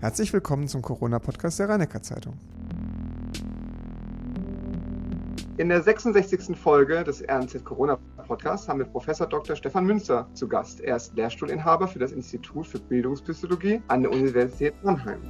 Herzlich willkommen zum Corona-Podcast der rhein zeitung In der 66. Folge des RNZ Corona Podcasts haben wir Professor Dr. Stefan Münzer zu Gast. Er ist Lehrstuhlinhaber für das Institut für Bildungspsychologie an der Universität Mannheim.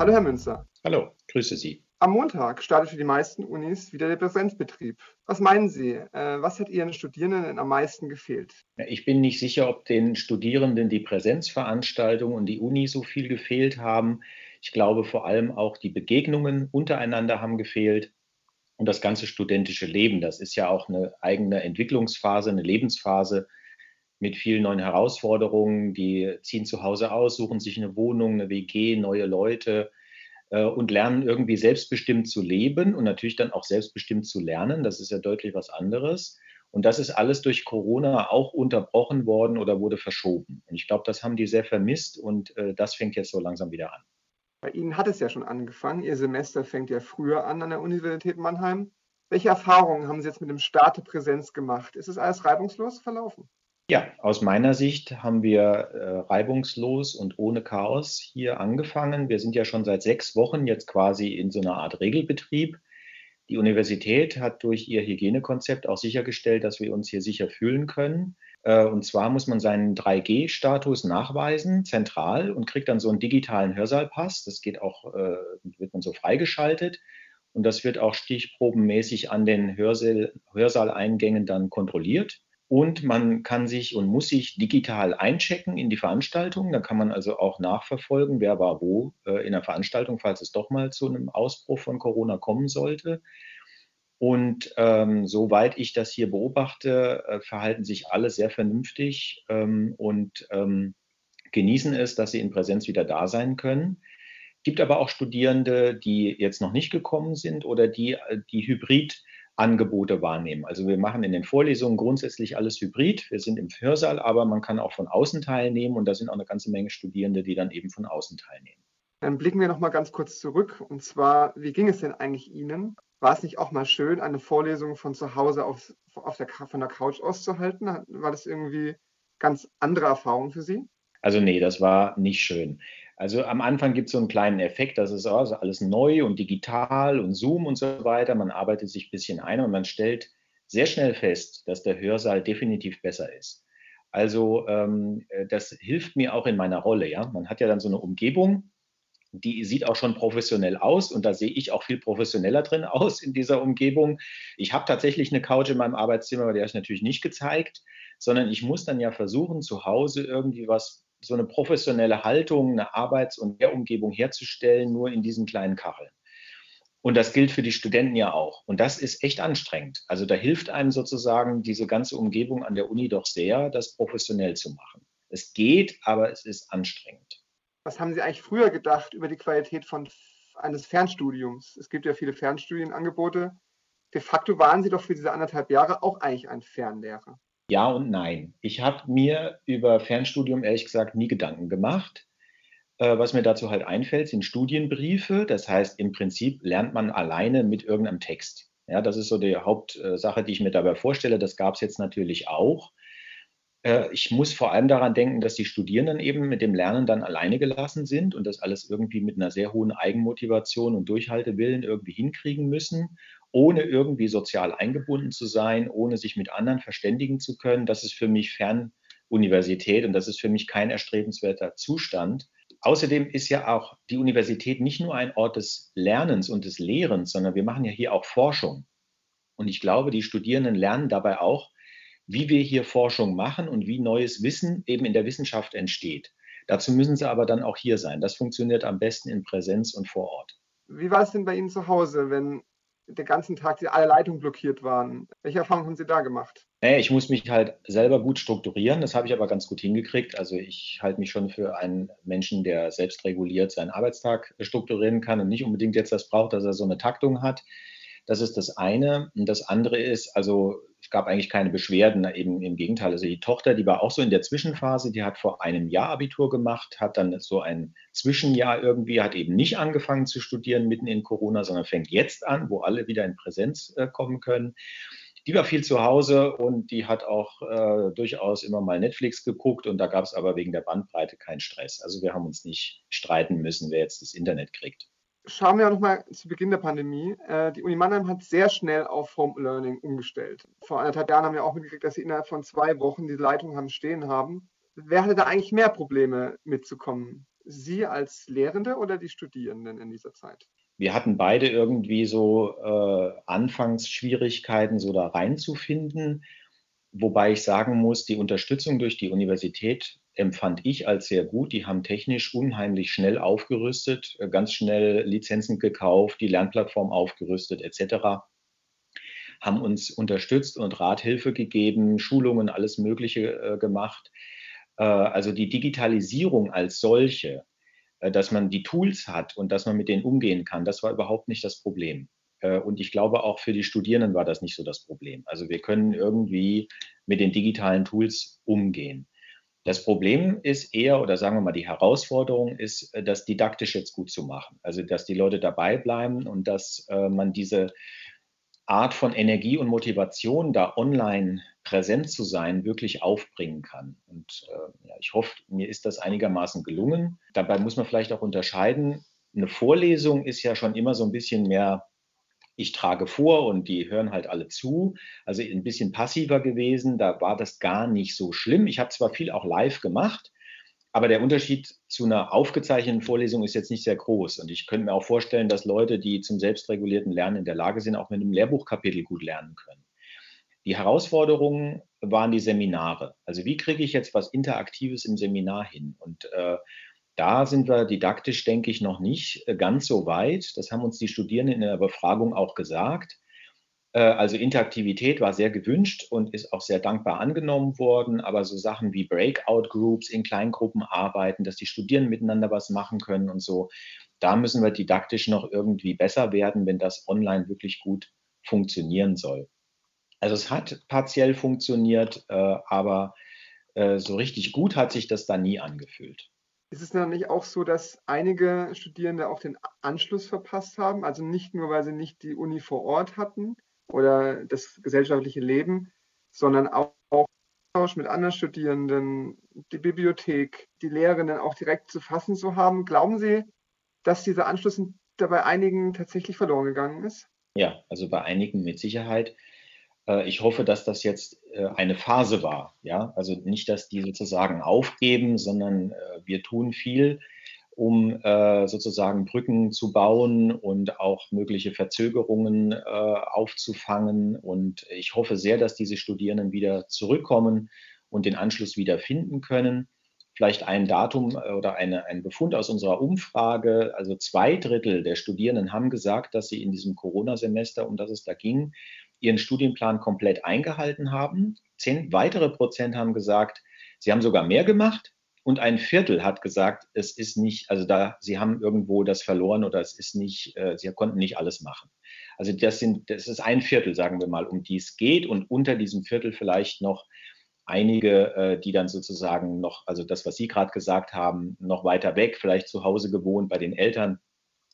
Hallo, Herr Münzer. Hallo, grüße Sie. Am Montag startet für die meisten Unis wieder der Präsenzbetrieb. Was meinen Sie? Äh, was hat Ihren Studierenden am meisten gefehlt? Ich bin nicht sicher, ob den Studierenden die Präsenzveranstaltung und die Uni so viel gefehlt haben. Ich glaube vor allem auch die Begegnungen untereinander haben gefehlt und das ganze studentische Leben. Das ist ja auch eine eigene Entwicklungsphase, eine Lebensphase mit vielen neuen Herausforderungen. Die ziehen zu Hause aus, suchen sich eine Wohnung, eine WG, neue Leute und lernen irgendwie selbstbestimmt zu leben und natürlich dann auch selbstbestimmt zu lernen. Das ist ja deutlich was anderes. Und das ist alles durch Corona auch unterbrochen worden oder wurde verschoben. Und ich glaube, das haben die sehr vermisst und äh, das fängt jetzt so langsam wieder an. Bei Ihnen hat es ja schon angefangen. Ihr Semester fängt ja früher an an der Universität Mannheim. Welche Erfahrungen haben Sie jetzt mit dem Start der Präsenz gemacht? Ist es alles reibungslos verlaufen? Ja, aus meiner Sicht haben wir äh, reibungslos und ohne Chaos hier angefangen. Wir sind ja schon seit sechs Wochen jetzt quasi in so einer Art Regelbetrieb. Die Universität hat durch ihr Hygienekonzept auch sichergestellt, dass wir uns hier sicher fühlen können. Äh, und zwar muss man seinen 3G-Status nachweisen, zentral, und kriegt dann so einen digitalen Hörsaalpass. Das geht auch, äh, wird man so freigeschaltet. Und das wird auch stichprobenmäßig an den Hörsaal, Hörsaaleingängen dann kontrolliert. Und man kann sich und muss sich digital einchecken in die Veranstaltung. Da kann man also auch nachverfolgen, wer war wo äh, in der Veranstaltung, falls es doch mal zu einem Ausbruch von Corona kommen sollte. Und ähm, soweit ich das hier beobachte, äh, verhalten sich alle sehr vernünftig ähm, und ähm, genießen es, dass sie in Präsenz wieder da sein können. Gibt aber auch Studierende, die jetzt noch nicht gekommen sind oder die äh, die Hybrid Angebote wahrnehmen. Also wir machen in den Vorlesungen grundsätzlich alles hybrid. Wir sind im Hörsaal, aber man kann auch von außen teilnehmen und da sind auch eine ganze Menge Studierende, die dann eben von außen teilnehmen. Dann blicken wir noch mal ganz kurz zurück und zwar, wie ging es denn eigentlich Ihnen? War es nicht auch mal schön, eine Vorlesung von zu Hause auf, auf der, von der Couch auszuhalten? War das irgendwie ganz andere Erfahrung für Sie? Also nee, das war nicht schön. Also am Anfang gibt es so einen kleinen Effekt, das ist also alles neu und digital und Zoom und so weiter. Man arbeitet sich ein bisschen ein und man stellt sehr schnell fest, dass der Hörsaal definitiv besser ist. Also ähm, äh, das hilft mir auch in meiner Rolle. Ja, man hat ja dann so eine Umgebung, die sieht auch schon professionell aus und da sehe ich auch viel professioneller drin aus in dieser Umgebung. Ich habe tatsächlich eine Couch in meinem Arbeitszimmer, aber die habe ich natürlich nicht gezeigt, sondern ich muss dann ja versuchen, zu Hause irgendwie was so eine professionelle Haltung, eine Arbeits- und Lehrumgebung herzustellen, nur in diesen kleinen Kacheln. Und das gilt für die Studenten ja auch. Und das ist echt anstrengend. Also da hilft einem sozusagen diese ganze Umgebung an der Uni doch sehr, das professionell zu machen. Es geht, aber es ist anstrengend. Was haben Sie eigentlich früher gedacht über die Qualität von eines Fernstudiums? Es gibt ja viele Fernstudienangebote. De facto waren Sie doch für diese anderthalb Jahre auch eigentlich ein Fernlehrer. Ja und nein. Ich habe mir über Fernstudium ehrlich gesagt nie Gedanken gemacht. Äh, was mir dazu halt einfällt, sind Studienbriefe. Das heißt, im Prinzip lernt man alleine mit irgendeinem Text. Ja, das ist so die Hauptsache, die ich mir dabei vorstelle. Das gab es jetzt natürlich auch. Äh, ich muss vor allem daran denken, dass die Studierenden eben mit dem Lernen dann alleine gelassen sind und das alles irgendwie mit einer sehr hohen Eigenmotivation und Durchhaltewillen irgendwie hinkriegen müssen ohne irgendwie sozial eingebunden zu sein, ohne sich mit anderen verständigen zu können. Das ist für mich Fernuniversität und das ist für mich kein erstrebenswerter Zustand. Außerdem ist ja auch die Universität nicht nur ein Ort des Lernens und des Lehrens, sondern wir machen ja hier auch Forschung. Und ich glaube, die Studierenden lernen dabei auch, wie wir hier Forschung machen und wie neues Wissen eben in der Wissenschaft entsteht. Dazu müssen sie aber dann auch hier sein. Das funktioniert am besten in Präsenz und vor Ort. Wie war es denn bei Ihnen zu Hause, wenn den ganzen Tag die alle Leitungen blockiert waren. Welche Erfahrungen haben Sie da gemacht? Ich muss mich halt selber gut strukturieren. Das habe ich aber ganz gut hingekriegt. Also ich halte mich schon für einen Menschen, der selbst reguliert seinen Arbeitstag strukturieren kann und nicht unbedingt jetzt das braucht, dass er so eine Taktung hat. Das ist das eine. Und das andere ist, also es gab eigentlich keine Beschwerden, eben im Gegenteil. Also die Tochter, die war auch so in der Zwischenphase, die hat vor einem Jahr Abitur gemacht, hat dann so ein Zwischenjahr irgendwie, hat eben nicht angefangen zu studieren mitten in Corona, sondern fängt jetzt an, wo alle wieder in Präsenz äh, kommen können. die war viel zu Hause und die hat auch äh, durchaus immer mal Netflix geguckt und da gab es aber wegen der Bandbreite keinen Stress. Also wir haben uns nicht streiten müssen, wer jetzt das Internet kriegt. Schauen wir nochmal zu Beginn der Pandemie. Äh, die Uni Mannheim hat sehr schnell auf Home Learning umgestellt. Vor anderthalb Jahren haben wir auch mitgekriegt, dass sie innerhalb von zwei Wochen die Leitung haben stehen haben. Wer hatte da eigentlich mehr Probleme mitzukommen? Sie als Lehrende oder die Studierenden in dieser Zeit? wir hatten beide irgendwie so äh, Anfangsschwierigkeiten, so da reinzufinden. Wobei ich sagen muss, die Unterstützung durch die Universität empfand ich als sehr gut. Die haben technisch unheimlich schnell aufgerüstet, äh, ganz schnell Lizenzen gekauft, die Lernplattform aufgerüstet etc. Haben uns unterstützt und Rathilfe gegeben, Schulungen, alles Mögliche äh, gemacht. Äh, also die Digitalisierung als solche äh, dass man die Tools hat und dass man mit denen umgehen kann, das war überhaupt nicht das Problem. Äh, und ich glaube, auch für die Studierenden war das nicht so das Problem. Also wir können irgendwie mit den digitalen Tools umgehen. Das Problem ist eher, oder sagen wir mal, die Herausforderung ist, äh, das didaktisch jetzt gut zu machen. Also, dass die Leute dabei bleiben und dass man diese Art von Energie und Motivation, da online präsent zu sein, wirklich aufbringen kann. Und äh, ja, ich hoffe, mir ist das einigermaßen gelungen. Dabei muss man vielleicht auch unterscheiden. Eine Vorlesung ist ja schon immer so ein bisschen mehr, ich trage vor und die hören halt alle zu. Also ein bisschen passiver gewesen. Da war das gar nicht so schlimm. Ich habe zwar viel auch live gemacht, aber der Unterschied zu einer aufgezeichneten Vorlesung ist jetzt nicht sehr groß. Und ich könnte mir auch vorstellen, dass Leute, die zum selbstregulierten Lernen in der Lage sind, auch mit einem Lehrbuchkapitel gut lernen können. Die Herausforderungen waren die Seminare. Also wie kriege ich jetzt was Interaktives im Seminar hin? Und äh, da sind wir didaktisch, denke ich, noch nicht äh, ganz so weit. Das haben uns die Studierenden in der Befragung auch gesagt. Äh, also Interaktivität war sehr gewünscht und ist auch sehr dankbar angenommen worden. Aber so Sachen wie Breakout-Groups in Kleingruppen arbeiten, dass die Studierenden miteinander was machen können und so, da müssen wir didaktisch noch irgendwie besser werden, wenn das online wirklich gut funktionieren soll. Also es hat partiell funktioniert, äh, aber so richtig gut hat sich das da nie angefühlt. Ist es dann nicht auch so, dass einige Studierende auch den Anschluss verpasst haben? Also nicht nur, weil sie nicht die Uni vor Ort hatten, oder das gesellschaftliche Leben, sondern auch Austausch mit anderen Studierenden, die Bibliothek, die Lehrerinnen auch direkt zu fassen zu haben. Glauben Sie, dass dieser Anschluss bei einigen tatsächlich verloren gegangen ist? Ja, also bei einigen mit Sicherheit. Äh, ich hoffe, dass das jetzt äh, eine Phase war. Ja, also nicht, dass die sozusagen aufgeben, sondern äh, wir tun viel um sozusagen Brücken zu bauen und auch mögliche Verzögerungen aufzufangen. Und ich hoffe sehr, dass diese Studierenden wieder zurückkommen und den Anschluss wieder finden können. Vielleicht ein Datum oder eine, ein Befund aus unserer Umfrage. Also zwei Drittel der Studierenden haben gesagt, dass sie in diesem Corona-Semester, um das es da ging, ihren Studienplan komplett eingehalten haben. Zehn weitere Prozent haben gesagt, sie haben sogar mehr gemacht und ein Viertel hat gesagt, es ist nicht, also da, sie haben irgendwo das verloren oder es ist nicht, äh, sie konnten nicht alles machen. Also das sind, das ist ein Viertel, sagen wir mal, um die es geht und unter diesem Viertel vielleicht noch einige, äh, die dann sozusagen noch, also das, was Sie gerade gesagt haben, noch weiter weg, vielleicht zu Hause gewohnt bei den Eltern,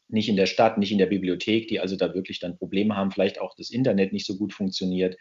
nicht in der Stadt, nicht in der Bibliothek, die also da wirklich dann Probleme haben, vielleicht auch das Internet nicht so gut funktioniert.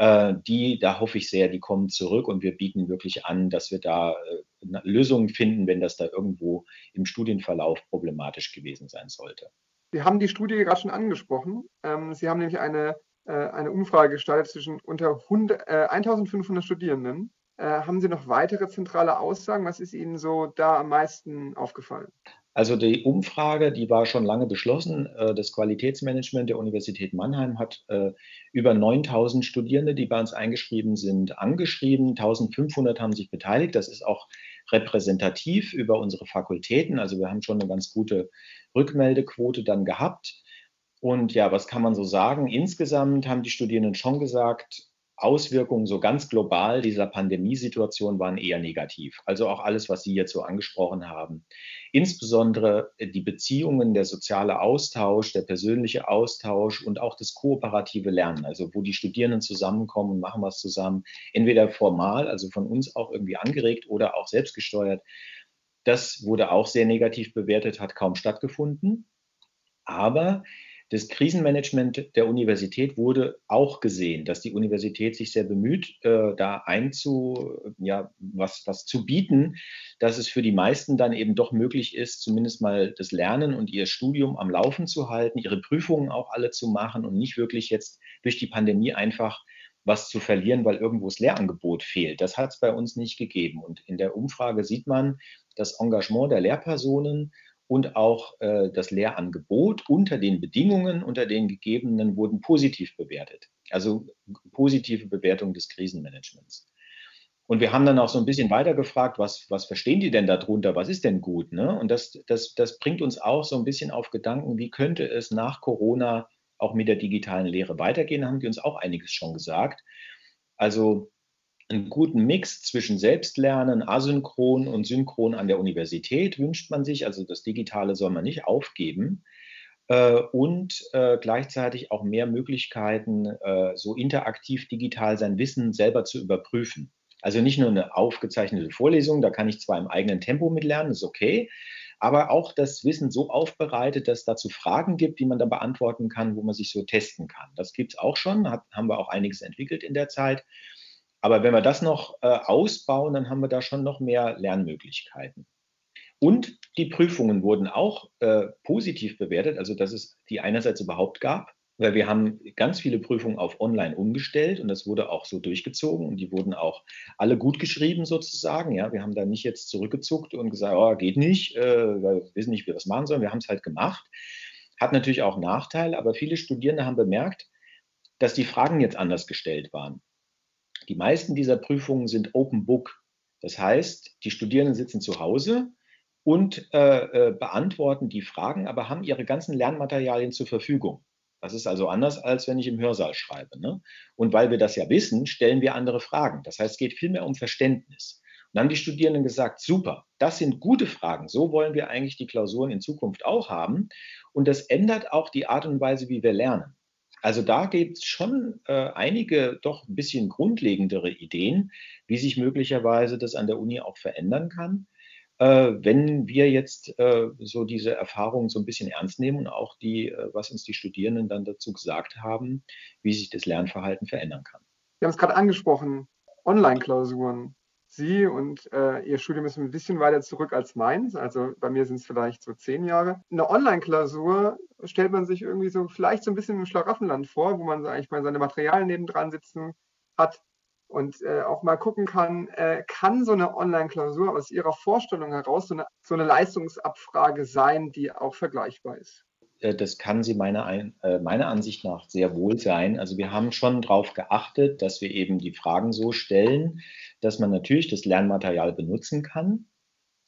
Äh, die, da hoffe ich sehr, die kommen zurück und wir bieten wirklich an, dass wir da äh, Lösungen finden, wenn das da irgendwo im Studienverlauf problematisch gewesen sein sollte. Sie haben die Studie gerade schon angesprochen. Ähm, Sie haben nämlich eine, äh, eine Umfrage gestartet zwischen unter 100, 1500 Studierenden. Haben Sie noch weitere zentrale Aussagen? Was ist Ihnen so da am meisten aufgefallen? Also die Umfrage, die war schon lange beschlossen. Äh, das Qualitätsmanagement der Universität Mannheim hat äh, über 9000 Studierende, die bei uns eingeschrieben sind, angeschrieben. 1500 haben sich beteiligt. Das ist auch repräsentativ über unsere Fakultäten. Also wir haben schon eine ganz gute Rückmeldequote dann gehabt. Und ja, was kann man so sagen? Insgesamt haben die Studierenden schon gesagt, Auswirkungen so ganz global dieser Pandemiesituation waren eher negativ. Also auch alles, was Sie jetzt so angesprochen haben. Insbesondere die Beziehungen, der soziale Austausch, der persönliche Austausch und auch das kooperative Lernen, also wo die Studierenden zusammenkommen und machen was zusammen, entweder formal, also von uns auch irgendwie angeregt oder auch selbstgesteuert. Das wurde auch sehr negativ bewertet, hat kaum stattgefunden. Aber Das Krisenmanagement der Universität wurde auch gesehen, dass die Universität sich sehr bemüht, äh, da einzu, ja, was, was zu bieten, dass es für die meisten dann eben doch möglich ist, zumindest mal das Lernen und ihr Studium am Laufen zu halten, ihre Prüfungen auch alle zu machen und nicht wirklich jetzt durch die Pandemie einfach was zu verlieren, weil irgendwo das Lehrangebot fehlt. Das hat es bei uns nicht gegeben. Und in der Umfrage sieht man das Engagement der Lehrpersonen und auch äh, das Lehrangebot unter den Bedingungen, unter den gegebenen, wurden positiv bewertet. Also positive Bewertung des Krisenmanagements. Und wir haben dann auch so ein bisschen weiter gefragt, was, was verstehen die denn darunter? Was ist denn gut? Ne? Und das, das, das bringt uns auch so ein bisschen auf Gedanken, wie könnte es nach Corona auch mit der digitalen Lehre weitergehen? Da haben die uns auch einiges schon gesagt. Also einen guten Mix zwischen Selbstlernen, asynchron und synchron an der Universität wünscht man sich. Also das Digitale soll man nicht aufgeben. Äh, und äh, gleichzeitig auch mehr Möglichkeiten, äh, so interaktiv digital sein Wissen selber zu überprüfen. Also nicht nur eine aufgezeichnete Vorlesung, da kann ich zwar im eigenen Tempo mitlernen, ist okay, aber auch das Wissen so aufbereitet, dass es dazu Fragen gibt, die man dann beantworten kann, wo man sich so testen kann. Das gibt es auch schon, hat, haben wir auch einiges entwickelt in der Zeit. Aber wenn wir das noch äh, ausbauen, dann haben wir da schon noch mehr Lernmöglichkeiten. Und die Prüfungen wurden auch äh, positiv bewertet, also dass es die einerseits überhaupt gab, weil wir haben ganz viele Prüfungen auf Online umgestellt und das wurde auch so durchgezogen und die wurden auch alle gut geschrieben sozusagen. Ja, wir haben da nicht jetzt zurückgezuckt und gesagt, oh, geht nicht, äh, wir wissen nicht, wie wir das machen sollen. Wir haben es halt gemacht. Hat natürlich auch Nachteile, aber viele Studierende haben bemerkt, dass die Fragen jetzt anders gestellt waren. Die meisten dieser Prüfungen sind Open Book. Das heißt, die Studierenden sitzen zu Hause und äh, äh, beantworten die Fragen, aber haben ihre ganzen Lernmaterialien zur Verfügung. Das ist also anders, als wenn ich im Hörsaal schreibe. Ne? Und weil wir das ja wissen, stellen wir andere Fragen. Das heißt, es geht vielmehr um Verständnis. Und dann haben die Studierenden gesagt, super, das sind gute Fragen. So wollen wir eigentlich die Klausuren in Zukunft auch haben. Und das ändert auch die Art und Weise, wie wir lernen. Also da gibt es schon äh, einige doch ein bisschen grundlegendere Ideen, wie sich möglicherweise das an der Uni auch verändern kann, äh, wenn wir jetzt äh, so diese Erfahrungen so ein bisschen ernst nehmen und auch die, äh, was uns die Studierenden dann dazu gesagt haben, wie sich das Lernverhalten verändern kann. Wir haben es gerade angesprochen, Online-Klausuren. Sie und äh, Ihr Studium ist ein bisschen weiter zurück als meins. Also bei mir sind es vielleicht so zehn Jahre. Eine Online-Klausur stellt man sich irgendwie so vielleicht so ein bisschen im Schlaraffenland vor, wo man eigentlich mal seine Materialien nebendran sitzen hat und äh, auch mal gucken kann, äh, kann so eine Online-Klausur aus Ihrer Vorstellung heraus so eine, so eine Leistungsabfrage sein, die auch vergleichbar ist? Äh, das kann sie meiner, äh, meiner Ansicht nach sehr wohl sein. Also wir haben schon darauf geachtet, dass wir eben die Fragen so stellen, dass man natürlich das Lernmaterial benutzen kann.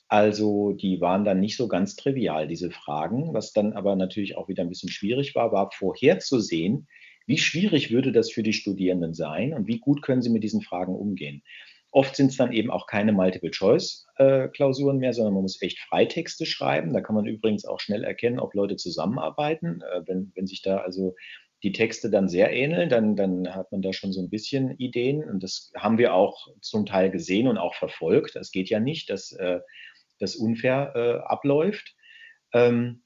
Also die waren dann nicht so ganz trivial, diese Fragen. Was dann aber natürlich auch wieder ein bisschen schwierig war, war vorherzusehen, wie schwierig würde das für die Studierenden sein und wie gut können sie mit diesen Fragen umgehen. Oft sind es dann eben auch keine Multiple-Choice-Klausuren mehr, sondern man muss echt Freitexte schreiben. Da kann man übrigens auch schnell erkennen, ob Leute zusammenarbeiten. Äh, wenn, wenn sich da also die Texte dann sehr ähneln, dann, dann hat man da schon so ein bisschen Ideen. Und das haben wir auch zum Teil gesehen und auch verfolgt. Es geht ja nicht, dass äh, das unfair äh, abläuft. Ähm,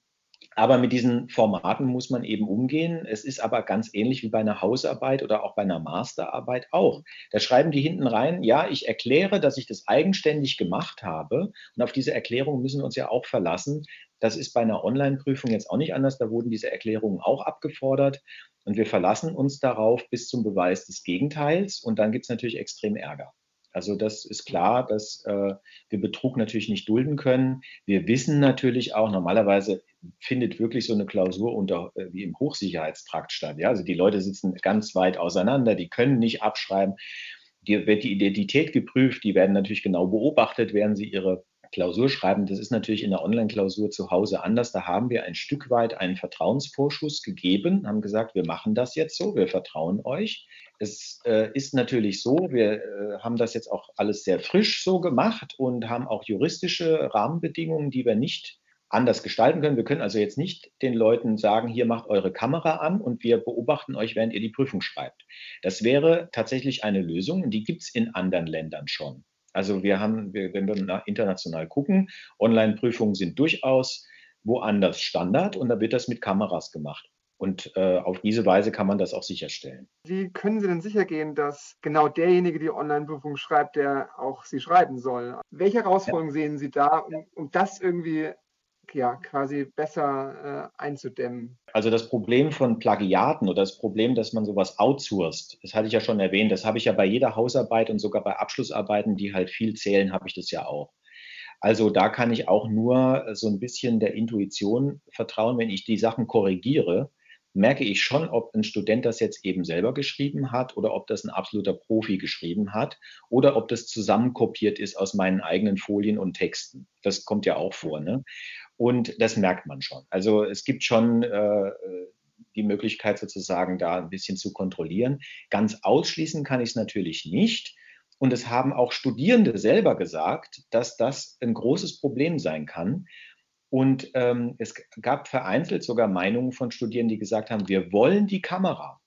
aber mit diesen Formaten muss man eben umgehen. Es ist aber ganz ähnlich wie bei einer Hausarbeit oder auch bei einer Masterarbeit auch. Da schreiben die hinten rein, ja, ich erkläre, dass ich das eigenständig gemacht habe. Und auf diese Erklärung müssen wir uns ja auch verlassen. Das ist bei einer Online-Prüfung jetzt auch nicht anders. Da wurden diese Erklärungen auch abgefordert. Und wir verlassen uns darauf bis zum Beweis des Gegenteils. Und dann gibt es natürlich extrem Ärger. Also das ist klar, dass äh, wir Betrug natürlich nicht dulden können. Wir wissen natürlich auch, normalerweise findet wirklich so eine Klausur unter, äh, wie im Hochsicherheitstrakt statt. Ja? Also die Leute sitzen ganz weit auseinander, die können nicht abschreiben. Die wird die Identität geprüft, die werden natürlich genau beobachtet, während sie ihre Klausur schreiben. Das ist natürlich in der Online-Klausur zu Hause anders. Da haben wir ein Stück weit einen Vertrauensvorschuss gegeben, haben gesagt, wir machen das jetzt so, wir vertrauen euch. Es äh, ist natürlich so, wir äh, haben das jetzt auch alles sehr frisch so gemacht und haben auch juristische Rahmenbedingungen, die wir nicht anders gestalten können. Wir können also jetzt nicht den Leuten sagen, hier macht eure Kamera an und wir beobachten euch, während ihr die Prüfung schreibt. Das wäre tatsächlich eine Lösung, die gibt es in anderen Ländern schon. Also wir haben, wenn wir international gucken, Online-Prüfungen sind durchaus woanders Standard und da wird das mit Kameras gemacht. Und äh, auf diese Weise kann man das auch sicherstellen. Wie können Sie denn sicher gehen, dass genau derjenige die Online-Prüfung schreibt, der auch sie schreiben soll? Welche Herausforderungen ja. sehen Sie da, um, um das irgendwie ja, quasi besser äh, einzudämmen. Also das Problem von Plagiaten oder das Problem, dass man sowas outsourced, das hatte ich ja schon erwähnt, das habe ich ja bei jeder Hausarbeit und sogar bei Abschlussarbeiten, die halt viel zählen, habe ich das ja auch. Also da kann ich auch nur so ein bisschen der Intuition vertrauen, wenn ich die Sachen korrigiere, merke ich schon, ob ein Student das jetzt eben selber geschrieben hat oder ob das ein absoluter Profi geschrieben hat oder ob das zusammenkopiert ist aus meinen eigenen Folien und Texten. Das kommt ja auch vor. Ne? Und das merkt man schon. Also es gibt schon äh, die Möglichkeit sozusagen da ein bisschen zu kontrollieren. Ganz ausschließen kann ich es natürlich nicht. Und es haben auch Studierende selber gesagt, dass das ein großes Problem sein kann. Und ähm, es gab vereinzelt sogar Meinungen von Studierenden, die gesagt haben, wir wollen die Kamera.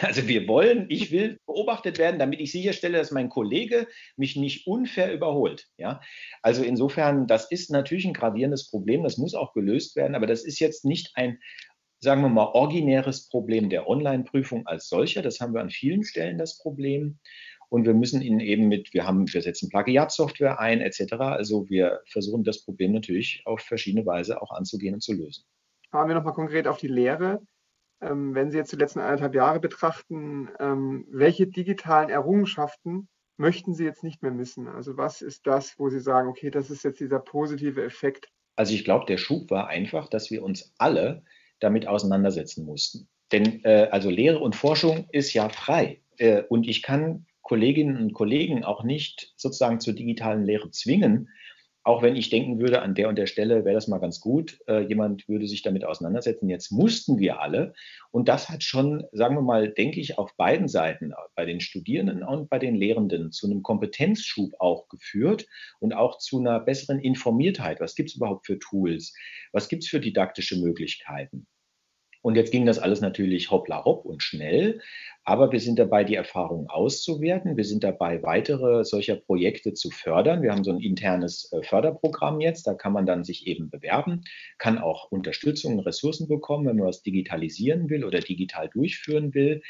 Also wir wollen, ich will beobachtet werden, damit ich sicherstelle, dass mein Kollege mich nicht unfair überholt. Ja? Also insofern, das ist natürlich ein gravierendes Problem, das muss auch gelöst werden, aber das ist jetzt nicht ein, sagen wir mal, originäres Problem der Online-Prüfung als solcher. Das haben wir an vielen Stellen das Problem. Und wir müssen ihn eben mit, wir haben, wir setzen Plagiatsoftware ein, etc. Also wir versuchen das Problem natürlich auf verschiedene Weise auch anzugehen und zu lösen. Fahren wir nochmal konkret auf die Lehre. Ähm, wenn Sie jetzt die letzten eineinhalb Jahre betrachten, ähm, welche digitalen Errungenschaften möchten Sie jetzt nicht mehr missen? Also was ist das, wo Sie sagen, okay, das ist jetzt dieser positive Effekt? Also ich glaube, der Schub war einfach, dass wir uns alle damit auseinandersetzen mussten. Denn äh, also Lehre und Forschung ist ja frei. Äh, und ich kann Kolleginnen und Kollegen auch nicht sozusagen zur digitalen Lehre zwingen, auch wenn ich denken würde, an der und der Stelle wäre das mal ganz gut, äh, jemand würde sich damit auseinandersetzen. Jetzt mussten wir alle. Und das hat schon, sagen wir mal, denke ich, auf beiden Seiten, bei den Studierenden und bei den Lehrenden, zu einem Kompetenzschub auch geführt und auch zu einer besseren Informiertheit. Was gibt es überhaupt für Tools? Was gibt es für didaktische Möglichkeiten? Und jetzt ging das alles natürlich hoppla hopp und schnell. Aber wir sind dabei, die Erfahrungen auszuwerten. Wir sind dabei, weitere solcher Projekte zu fördern. Wir haben so ein internes äh, Förderprogramm jetzt. Da kann man dann sich eben bewerben, kann auch Unterstützung und Ressourcen bekommen, wenn man was digitalisieren will oder digital durchführen will.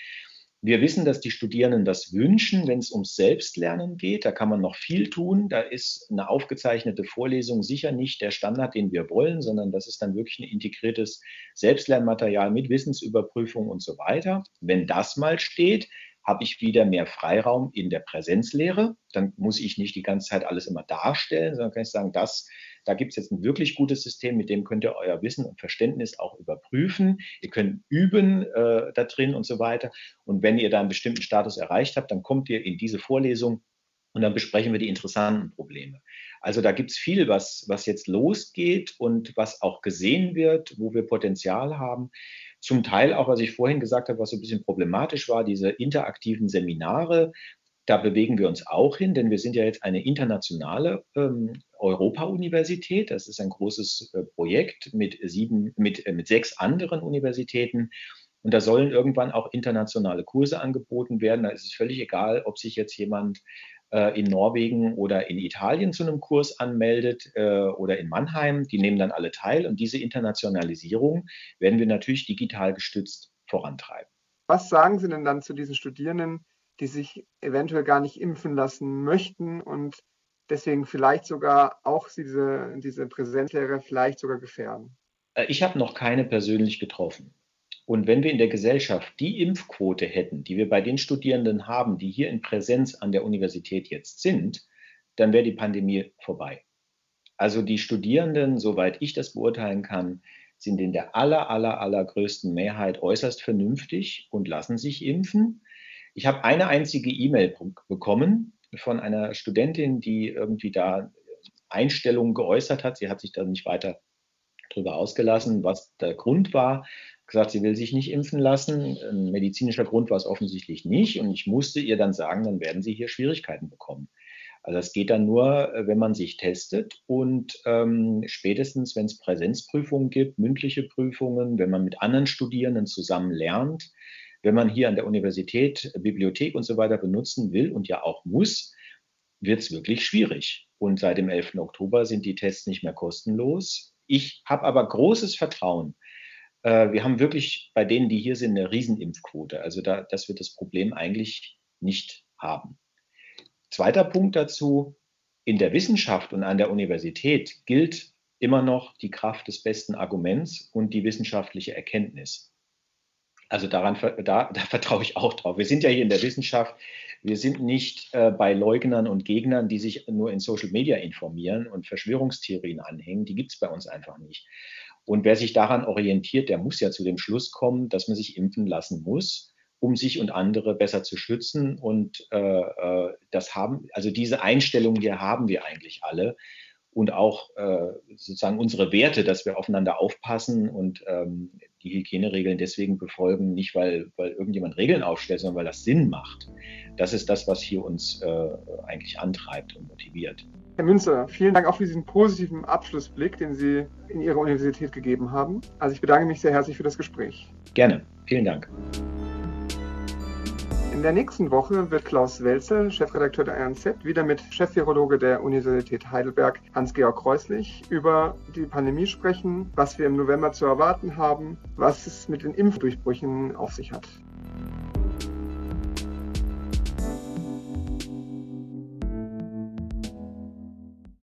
Wir wissen, dass die Studierenden das wünschen, wenn es ums Selbstlernen geht. Da kann man noch viel tun. Da ist eine aufgezeichnete Vorlesung sicher nicht der Standard, den wir wollen, sondern das ist dann wirklich ein integriertes Selbstlernmaterial mit Wissensüberprüfung und so weiter. Wenn das mal steht, habe ich wieder mehr Freiraum in der Präsenzlehre. Dann muss ich nicht die ganze Zeit alles immer darstellen, sondern kann ich sagen, das da gibt es jetzt ein wirklich gutes System, mit dem könnt ihr euer Wissen und Verständnis auch überprüfen. Ihr könnt üben äh, da drin und so weiter. Und wenn ihr da einen bestimmten Status erreicht habt, dann kommt ihr in diese Vorlesung und dann besprechen wir die interessanten Probleme. Also da gibt es viel, was, was jetzt losgeht und was auch gesehen wird, wo wir Potenzial haben. Zum Teil auch, was ich vorhin gesagt habe, was so ein bisschen problematisch war, diese interaktiven Seminare, da bewegen wir uns auch hin, denn wir sind ja jetzt eine internationale ähm, Europa-Universität. Das ist ein großes äh, Projekt mit, sieben, mit, äh, mit sechs anderen Universitäten. Und da sollen irgendwann auch internationale Kurse angeboten werden. Da ist es völlig egal, ob sich jetzt jemand äh, in Norwegen oder in Italien zu einem Kurs anmeldet äh, oder in Mannheim. Die nehmen dann alle teil. Und diese Internationalisierung werden wir natürlich digital gestützt vorantreiben. Was sagen Sie denn dann zu diesen Studierenden, die sich eventuell gar nicht impfen lassen möchten und deswegen vielleicht sogar auch diese, diese Präsenzlehre vielleicht sogar gefährden? Äh, ich habe noch keine persönlich getroffen. Und wenn wir in der Gesellschaft die Impfquote hätten, die wir bei den Studierenden haben, die hier in Präsenz an der Universität jetzt sind, dann wäre die Pandemie vorbei. Also die Studierenden, soweit ich das beurteilen kann, sind in der aller, aller, allergrößten Mehrheit äußerst vernünftig und lassen sich impfen. Ich habe eine einzige E-Mail bekommen von einer Studentin, die irgendwie da Einstellungen geäußert hat. Sie hat sich da nicht weiter darüber ausgelassen, was der Grund war. Gesagt, sie will sich nicht impfen lassen. Ein medizinischer Grund war es offensichtlich nicht. Und ich musste ihr dann sagen, dann werden sie hier Schwierigkeiten bekommen. Also das geht dann nur, wenn man sich testet und ähm, spätestens, wenn es Präsenzprüfungen gibt, mündliche Prüfungen, wenn man mit anderen Studierenden zusammen lernt, wenn man hier an der Universität Bibliothek und so weiter benutzen will und ja auch muss, wird es wirklich schwierig. Und seit dem 11. Oktober sind die Tests nicht mehr kostenlos. Ich habe aber großes Vertrauen, Äh, wir haben wirklich bei denen, die hier sind, eine Riesenimpfquote. Also da, dass wir das Problem eigentlich nicht haben. Zweiter Punkt dazu, in der Wissenschaft und an der Universität gilt immer noch die Kraft des besten Arguments und die wissenschaftliche Erkenntnis. Also daran, da, da vertraue ich auch drauf. Wir sind ja hier in der Wissenschaft, wir sind nicht äh, bei Leugnern und Gegnern, die sich nur in Social Media informieren und Verschwörungstheorien anhängen. Die gibt es bei uns einfach nicht. Und wer sich daran orientiert, der muss ja zu dem Schluss kommen, dass man sich impfen lassen muss, um sich und andere besser zu schützen. Und äh, äh das haben, also diese Einstellung hier haben wir eigentlich alle und auch äh, sozusagen unsere Werte, dass wir aufeinander aufpassen und ähm, die Hygieneregeln deswegen befolgen, nicht weil, weil irgendjemand Regeln aufstellt, sondern weil das Sinn macht. Das ist das, was hier uns äh, eigentlich antreibt und motiviert. Herr Münzer, vielen Dank auch für diesen positiven Abschlussblick, den Sie in Ihrer Universität gegeben haben. Also ich bedanke mich sehr herzlich für das Gespräch. Gerne. Vielen Dank. In der nächsten Woche wird Klaus Welzel, Chefredakteur der RNZ, wieder mit Chefvirologe der Universität Heidelberg, Hans-Georg Kreuslich, über die Pandemie sprechen, was wir im November zu erwarten haben, was es mit den Impfdurchbrüchen auf sich hat.